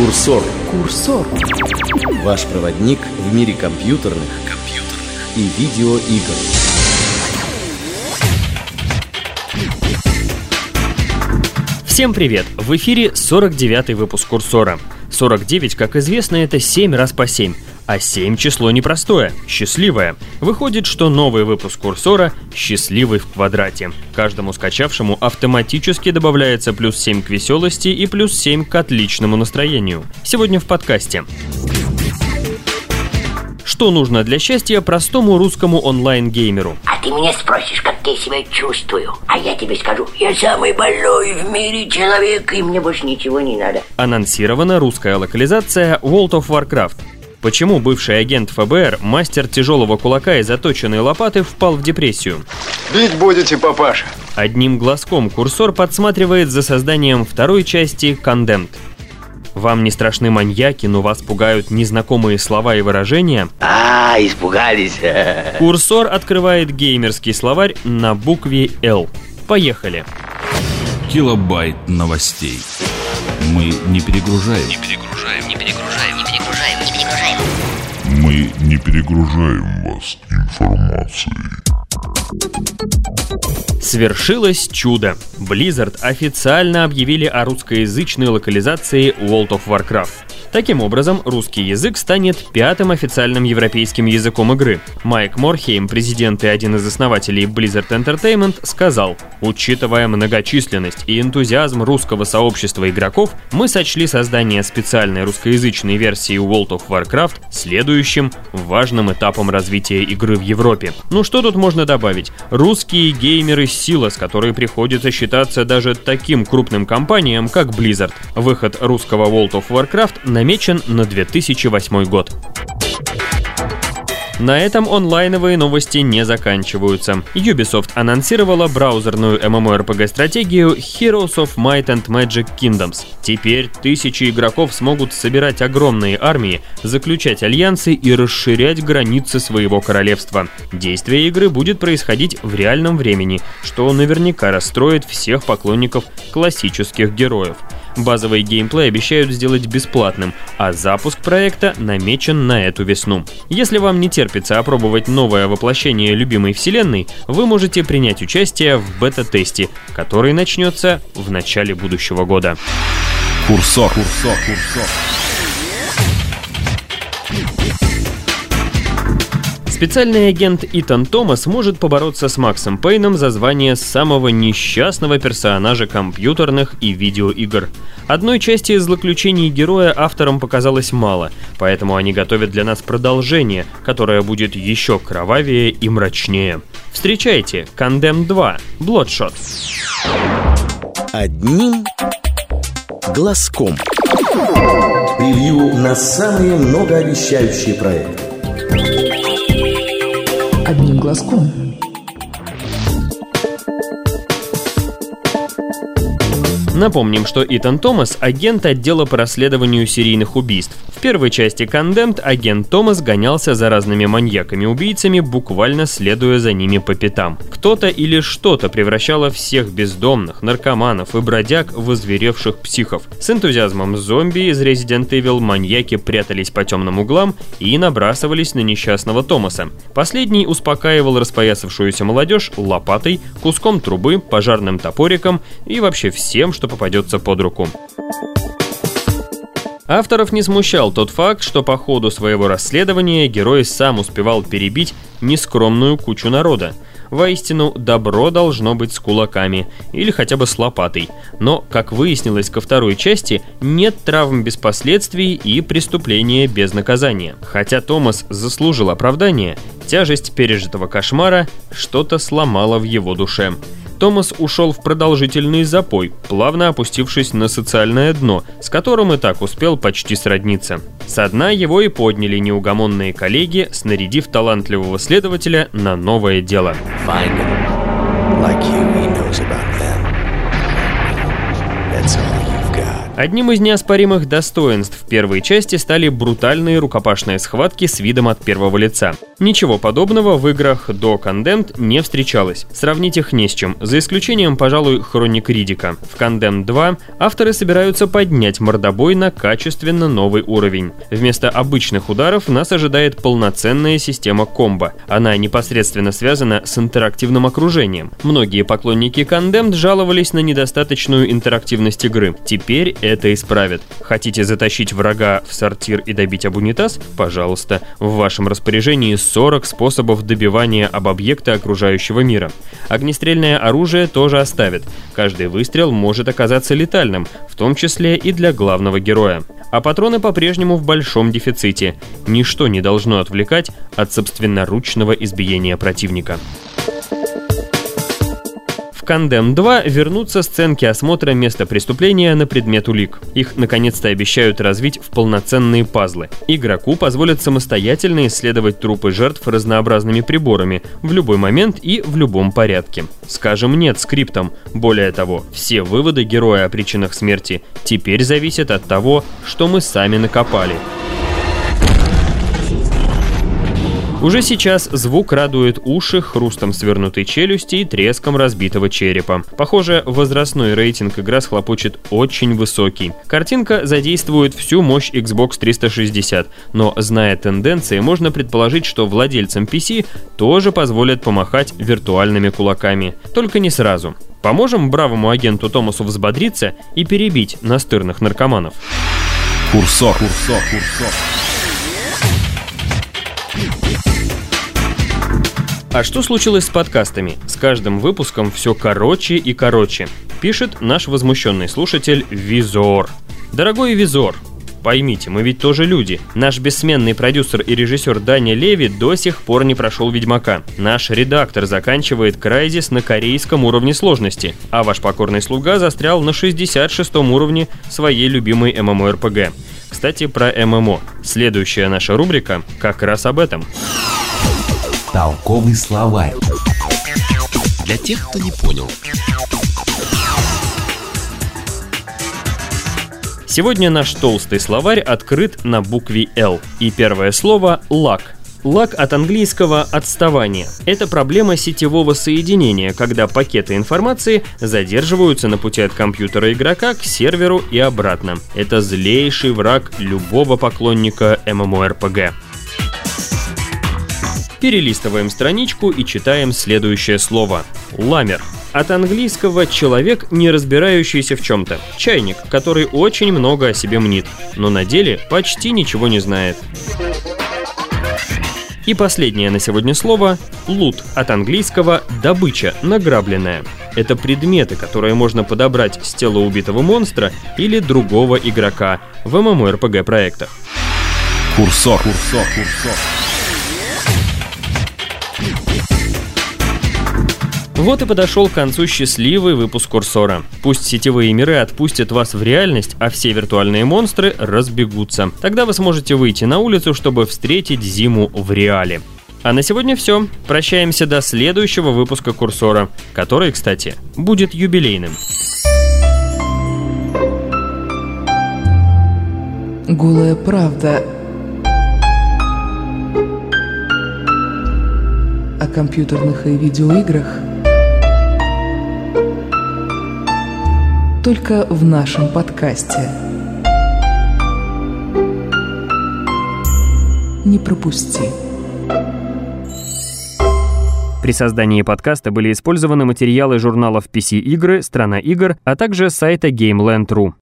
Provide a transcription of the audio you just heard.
Курсор. Курсор. Ваш проводник в мире компьютерных, компьютерных и видеоигр. Всем привет! В эфире 49-й выпуск Курсора. 49, как известно, это 7 раз по 7. А 7 число непростое, счастливое. Выходит, что новый выпуск курсора «Счастливый в квадрате». Каждому скачавшему автоматически добавляется плюс 7 к веселости и плюс 7 к отличному настроению. Сегодня в подкасте. Что нужно для счастья простому русскому онлайн-геймеру? А ты меня спросишь, как я себя чувствую. А я тебе скажу, я самый больной в мире человек, и мне больше ничего не надо. Анонсирована русская локализация World of Warcraft. Почему бывший агент ФБР, мастер тяжелого кулака и заточенной лопаты впал в депрессию? Бить будете, папаша. Одним глазком курсор подсматривает за созданием второй части Condemned. Вам не страшны маньяки, но вас пугают незнакомые слова и выражения? А, испугались. Курсор открывает геймерский словарь на букве «Л». Поехали. Килобайт новостей. Мы не перегружаем. Не перегружаем. Не перегружаем вас информацией. Свершилось чудо. Blizzard официально объявили о русскоязычной локализации World of Warcraft. Таким образом, русский язык станет пятым официальным европейским языком игры. Майк Морхейм, президент и один из основателей Blizzard Entertainment, сказал, «Учитывая многочисленность и энтузиазм русского сообщества игроков, мы сочли создание специальной русскоязычной версии World of Warcraft следующим важным этапом развития игры в Европе». Ну что тут можно добавить? Русские геймеры – сила, с которой приходится считаться даже таким крупным компаниям, как Blizzard. Выход русского World of Warcraft намечен на 2008 год. На этом онлайновые новости не заканчиваются. Ubisoft анонсировала браузерную MMORPG-стратегию Heroes of Might and Magic Kingdoms. Теперь тысячи игроков смогут собирать огромные армии, заключать альянсы и расширять границы своего королевства. Действие игры будет происходить в реальном времени, что наверняка расстроит всех поклонников классических героев. Базовый геймплей обещают сделать бесплатным, а запуск проекта намечен на эту весну. Если вам не терпится опробовать новое воплощение любимой вселенной, вы можете принять участие в бета-тесте, который начнется в начале будущего года. Курсор. Курсор. Курсор. Специальный агент Итан Томас может побороться с Максом Пейном за звание самого несчастного персонажа компьютерных и видеоигр. Одной части злоключений героя авторам показалось мало, поэтому они готовят для нас продолжение, которое будет еще кровавее и мрачнее. Встречайте, Condemn 2, Bloodshot. Одним глазком. Превью на самые многообещающие проекты. Одним глазком. Напомним, что Итан Томас – агент отдела по расследованию серийных убийств. В первой части Condemned агент Томас гонялся за разными маньяками-убийцами, буквально следуя за ними по пятам. Кто-то или что-то превращало всех бездомных, наркоманов и бродяг в озверевших психов. С энтузиазмом зомби из Resident Evil маньяки прятались по темным углам и набрасывались на несчастного Томаса. Последний успокаивал распоясавшуюся молодежь лопатой, куском трубы, пожарным топориком и вообще всем, что попадется под руку. Авторов не смущал тот факт, что по ходу своего расследования герой сам успевал перебить нескромную кучу народа. Воистину, добро должно быть с кулаками, или хотя бы с лопатой. Но, как выяснилось ко второй части, нет травм без последствий и преступления без наказания. Хотя Томас заслужил оправдание, тяжесть пережитого кошмара что-то сломала в его душе. Томас ушел в продолжительный запой, плавно опустившись на социальное дно, с которым и так успел почти сродниться. Со дна его и подняли неугомонные коллеги, снарядив талантливого следователя на новое дело. Like you, he knows about them. That's all. Одним из неоспоримых достоинств первой части стали брутальные рукопашные схватки с видом от первого лица. Ничего подобного в играх до Condemned не встречалось. Сравнить их не с чем, за исключением, пожалуй, Хроник Ридика. В Condemned 2 авторы собираются поднять мордобой на качественно новый уровень. Вместо обычных ударов нас ожидает полноценная система комбо. Она непосредственно связана с интерактивным окружением. Многие поклонники Condemned жаловались на недостаточную интерактивность игры. Теперь это исправят. Хотите затащить врага в сортир и добить об унитаз? Пожалуйста. В вашем распоряжении 40 способов добивания об объекты окружающего мира. Огнестрельное оружие тоже оставит. Каждый выстрел может оказаться летальным, в том числе и для главного героя. А патроны по-прежнему в большом дефиците. Ничто не должно отвлекать от собственноручного избиения противника. Кандем 2 вернутся сценки осмотра места преступления на предмет улик. Их наконец-то обещают развить в полноценные пазлы. Игроку позволят самостоятельно исследовать трупы жертв разнообразными приборами в любой момент и в любом порядке. Скажем нет скриптам. Более того, все выводы героя о причинах смерти теперь зависят от того, что мы сами накопали. Уже сейчас звук радует уши хрустом свернутой челюсти и треском разбитого черепа. Похоже, возрастной рейтинг игра схлопочет очень высокий. Картинка задействует всю мощь Xbox 360, но зная тенденции, можно предположить, что владельцам PC тоже позволят помахать виртуальными кулаками. Только не сразу. Поможем бравому агенту Томасу взбодриться и перебить настырных наркоманов. Курсор, курсор, курсор. А что случилось с подкастами? С каждым выпуском все короче и короче. Пишет наш возмущенный слушатель Визор. Дорогой Визор, Поймите, мы ведь тоже люди. Наш бессменный продюсер и режиссер Даня Леви до сих пор не прошел Ведьмака. Наш редактор заканчивает Крайзис на корейском уровне сложности, а ваш покорный слуга застрял на 66 уровне своей любимой ММО-РПГ. Кстати, про ММО. Следующая наша рубрика как раз об этом. Толковый словарь. Для тех, кто не понял. Сегодня наш толстый словарь открыт на букве «Л». И первое слово «лак». Лак от английского «отставание». Это проблема сетевого соединения, когда пакеты информации задерживаются на пути от компьютера игрока к серверу и обратно. Это злейший враг любого поклонника MMORPG. Перелистываем страничку и читаем следующее слово. Ламер. От английского «человек, не разбирающийся в чем-то». Чайник, который очень много о себе мнит, но на деле почти ничего не знает. И последнее на сегодня слово «лут» от английского «добыча», «награбленная». Это предметы, которые можно подобрать с тела убитого монстра или другого игрока в MMORPG проектах. Курсор, курсор, курсор. Вот и подошел к концу счастливый выпуск Курсора. Пусть сетевые миры отпустят вас в реальность, а все виртуальные монстры разбегутся. Тогда вы сможете выйти на улицу, чтобы встретить зиму в реале. А на сегодня все. Прощаемся до следующего выпуска Курсора, который, кстати, будет юбилейным. Голая правда о компьютерных и видеоиграх – только в нашем подкасте. Не пропусти. При создании подкаста были использованы материалы журналов PC Игры, Страна игр, а также сайта GameLand.ru.